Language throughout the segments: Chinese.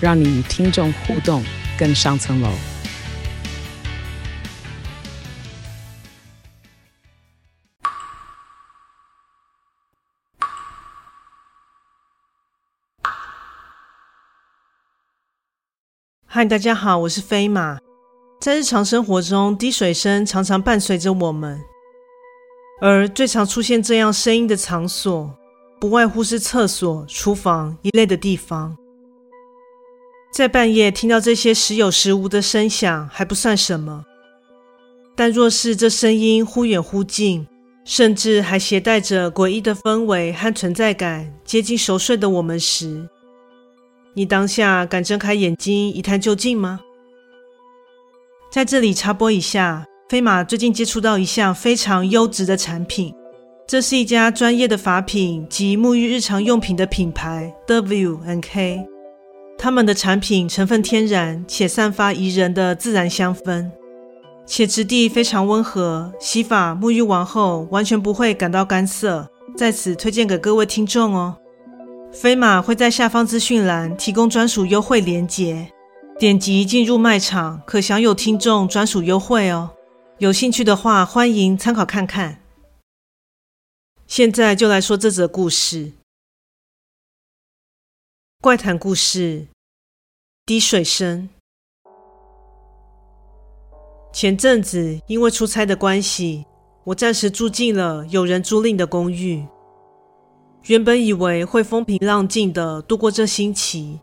让你与听众互动更上层楼。嗨，大家好，我是飞马。在日常生活中，滴水声常常伴随着我们，而最常出现这样声音的场所，不外乎是厕所、厨房一类的地方。在半夜听到这些时有时无的声响还不算什么，但若是这声音忽远忽近，甚至还携带着诡异的氛围和存在感，接近熟睡的我们时，你当下敢睁开眼睛一探究竟吗？在这里插播一下，飞马最近接触到一项非常优质的产品，这是一家专业的法品及沐浴日常用品的品牌 W N K。他们的产品成分天然且散发宜人的自然香氛，且质地非常温和，洗发沐浴完后完全不会感到干涩，在此推荐给各位听众哦。飞马会在下方资讯栏提供专属优惠链接。点击进入卖场，可享有听众专属优惠哦。有兴趣的话，欢迎参考看看。现在就来说这则故事：怪谈故事，滴水声。前阵子因为出差的关系，我暂时住进了有人租赁的公寓。原本以为会风平浪静的度过这星期。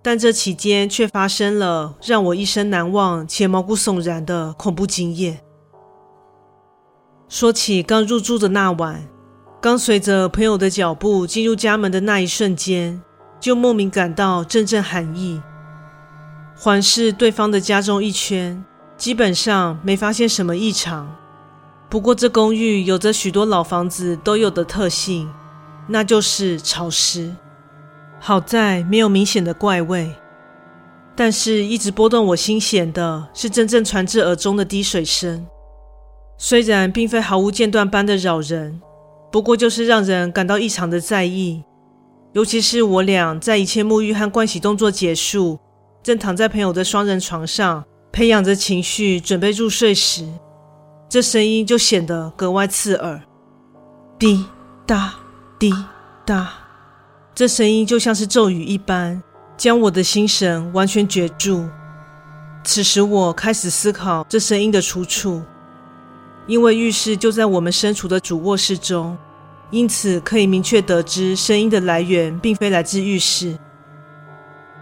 但这期间却发生了让我一生难忘且毛骨悚然的恐怖经验。说起刚入住的那晚，刚随着朋友的脚步进入家门的那一瞬间，就莫名感到阵阵寒意。环视对方的家中一圈，基本上没发现什么异常。不过这公寓有着许多老房子都有的特性，那就是潮湿。好在没有明显的怪味，但是一直拨动我心弦的是真正传至耳中的滴水声。虽然并非毫无间断般的扰人，不过就是让人感到异常的在意。尤其是我俩在一切沐浴和盥洗动作结束，正躺在朋友的双人床上，培养着情绪，准备入睡时，这声音就显得格外刺耳。滴答，滴答。这声音就像是咒语一般，将我的心神完全攫住。此时，我开始思考这声音的出处，因为浴室就在我们身处的主卧室中，因此可以明确得知声音的来源并非来自浴室。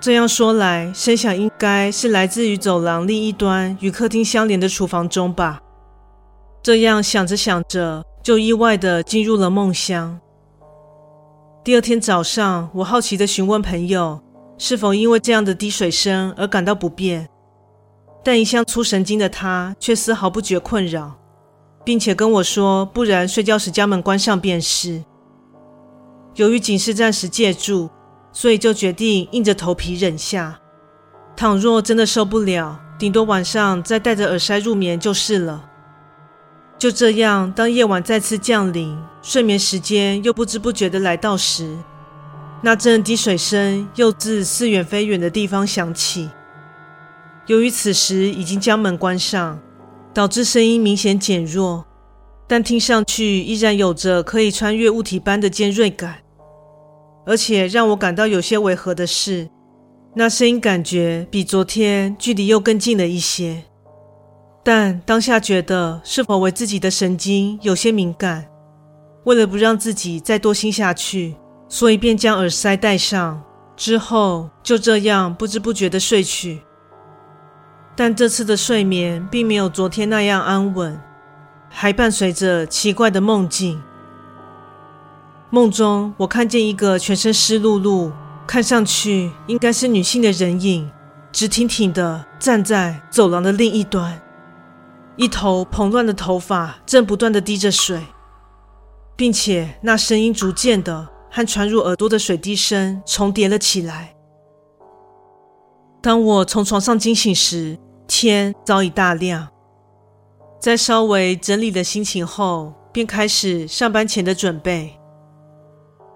这样说来，声响应该是来自于走廊另一端与客厅相连的厨房中吧？这样想着想着，就意外地进入了梦乡。第二天早上，我好奇地询问朋友，是否因为这样的滴水声而感到不便。但一向粗神经的他却丝毫不觉困扰，并且跟我说：“不然睡觉时将门关上便是。”由于仅是暂时借住，所以就决定硬着头皮忍下。倘若真的受不了，顶多晚上再戴着耳塞入眠就是了。就这样，当夜晚再次降临，睡眠时间又不知不觉地来到时，那阵滴水声又自似远非远的地方响起。由于此时已经将门关上，导致声音明显减弱，但听上去依然有着可以穿越物体般的尖锐感。而且让我感到有些违和的是，那声音感觉比昨天距离又更近了一些。但当下觉得是否为自己的神经有些敏感，为了不让自己再多心下去，所以便将耳塞戴上，之后就这样不知不觉地睡去。但这次的睡眠并没有昨天那样安稳，还伴随着奇怪的梦境。梦中我看见一个全身湿漉漉、看上去应该是女性的人影，直挺挺地站在走廊的另一端，一头蓬乱的头发正不断地滴着水，并且那声音逐渐的和传入耳朵的水滴声重叠了起来。当我从床上惊醒时，天早已大亮。在稍微整理了心情后，便开始上班前的准备。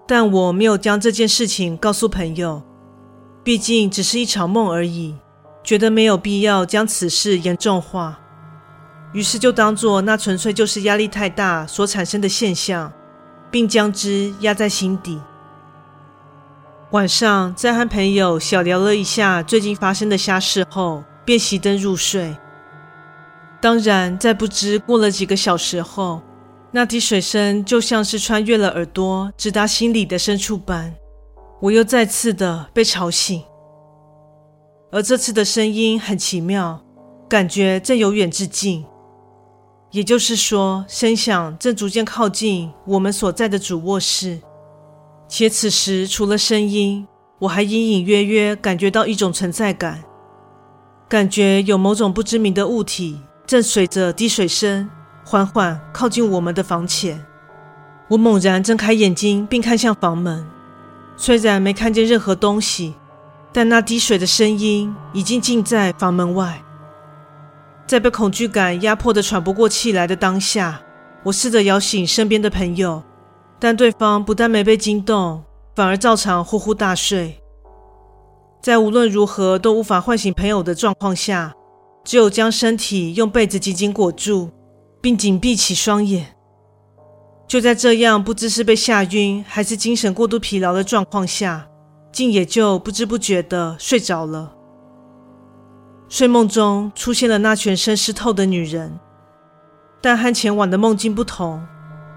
但我没有将这件事情告诉朋友，毕竟只是一场梦而已，觉得没有必要将此事严重化，于是就当作那纯粹就是压力太大所产生的现象，并将之压在心底。晚上在和朋友小聊了一下最近发生的瞎事后，便熄灯入睡。当然，在不知过了几个小时后，那滴水声就像是穿越了耳朵，直达心里的深处般，我又再次的被吵醒。而这次的声音很奇妙，感觉正由远至近，也就是说，声响正逐渐靠近我们所在的主卧室。且此时除了声音，我还隐隐约约感觉到一种存在感，感觉有某种不知名的物体正随着滴水声。缓缓靠近我们的房前，我猛然睁开眼睛，并看向房门。虽然没看见任何东西，但那滴水的声音已经近在房门外。在被恐惧感压迫得喘不过气来的当下，我试着摇醒身边的朋友，但对方不但没被惊动，反而照常呼呼大睡。在无论如何都无法唤醒朋友的状况下，只有将身体用被子紧紧裹住。并紧闭起双眼，就在这样不知是被吓晕还是精神过度疲劳的状况下，竟也就不知不觉的睡着了。睡梦中出现了那全身湿透的女人，但和前晚的梦境不同，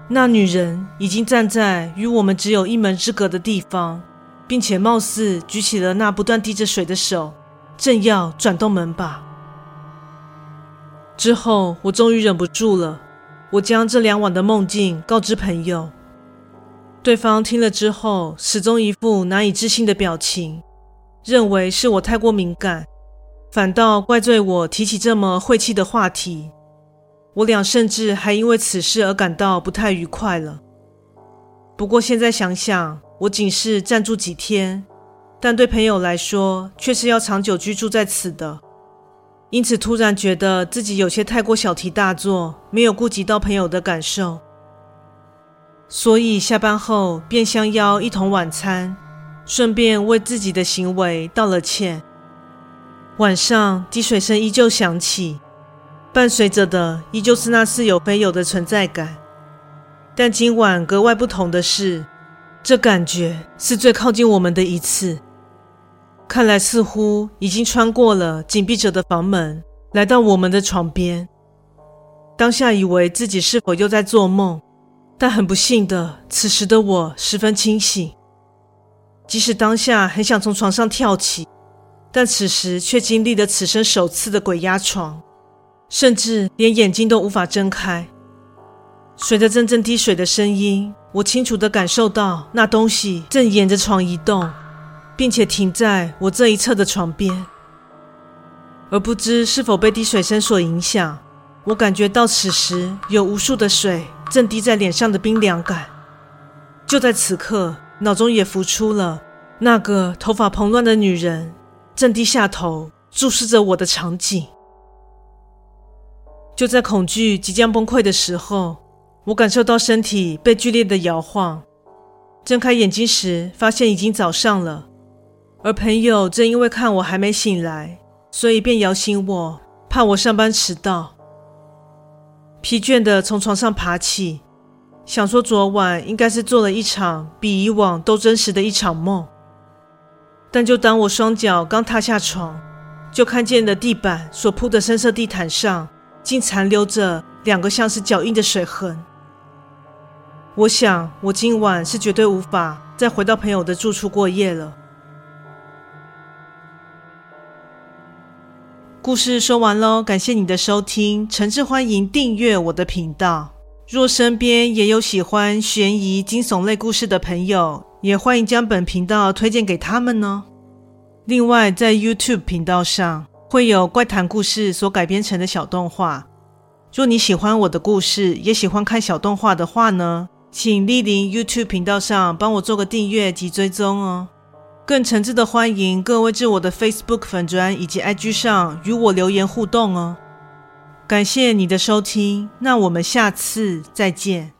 那女人已经站在与我们只有一门之隔的地方，并且貌似举起了那不断滴着水的手，正要转动门把。之后，我终于忍不住了。我将这两晚的梦境告知朋友，对方听了之后，始终一副难以置信的表情，认为是我太过敏感，反倒怪罪我提起这么晦气的话题。我俩甚至还因为此事而感到不太愉快了。不过现在想想，我仅是暂住几天，但对朋友来说，却是要长久居住在此的。因此，突然觉得自己有些太过小题大做，没有顾及到朋友的感受，所以下班后便相邀一同晚餐，顺便为自己的行为道了歉。晚上滴水声依旧响起，伴随着的依旧是那似有非有的存在感，但今晚格外不同的是，这感觉是最靠近我们的一次。看来似乎已经穿过了紧闭着的房门，来到我们的床边。当下以为自己是否又在做梦，但很不幸的，此时的我十分清醒。即使当下很想从床上跳起，但此时却经历了此生首次的鬼压床，甚至连眼睛都无法睁开。随着阵阵滴水的声音，我清楚地感受到那东西正沿着床移动。并且停在我这一侧的床边，而不知是否被滴水声所影响，我感觉到此时有无数的水正滴在脸上的冰凉感。就在此刻，脑中也浮出了那个头发蓬乱的女人正低下头注视着我的场景。就在恐惧即将崩溃的时候，我感受到身体被剧烈的摇晃，睁开眼睛时，发现已经早上了。而朋友正因为看我还没醒来，所以便摇醒我，怕我上班迟到。疲倦地从床上爬起，想说昨晚应该是做了一场比以往都真实的一场梦。但就当我双脚刚踏下床，就看见了地板所铺的深色地毯上，竟残留着两个像是脚印的水痕。我想，我今晚是绝对无法再回到朋友的住处过夜了。故事说完喽，感谢你的收听，诚挚欢迎订阅我的频道。若身边也有喜欢悬疑惊悚类故事的朋友，也欢迎将本频道推荐给他们呢。另外，在 YouTube 频道上会有怪谈故事所改编成的小动画。若你喜欢我的故事，也喜欢看小动画的话呢，请莅临 YouTube 频道上帮我做个订阅及追踪哦。更诚挚的欢迎各位至我的 Facebook 粉砖以及 IG 上与我留言互动哦。感谢你的收听，那我们下次再见。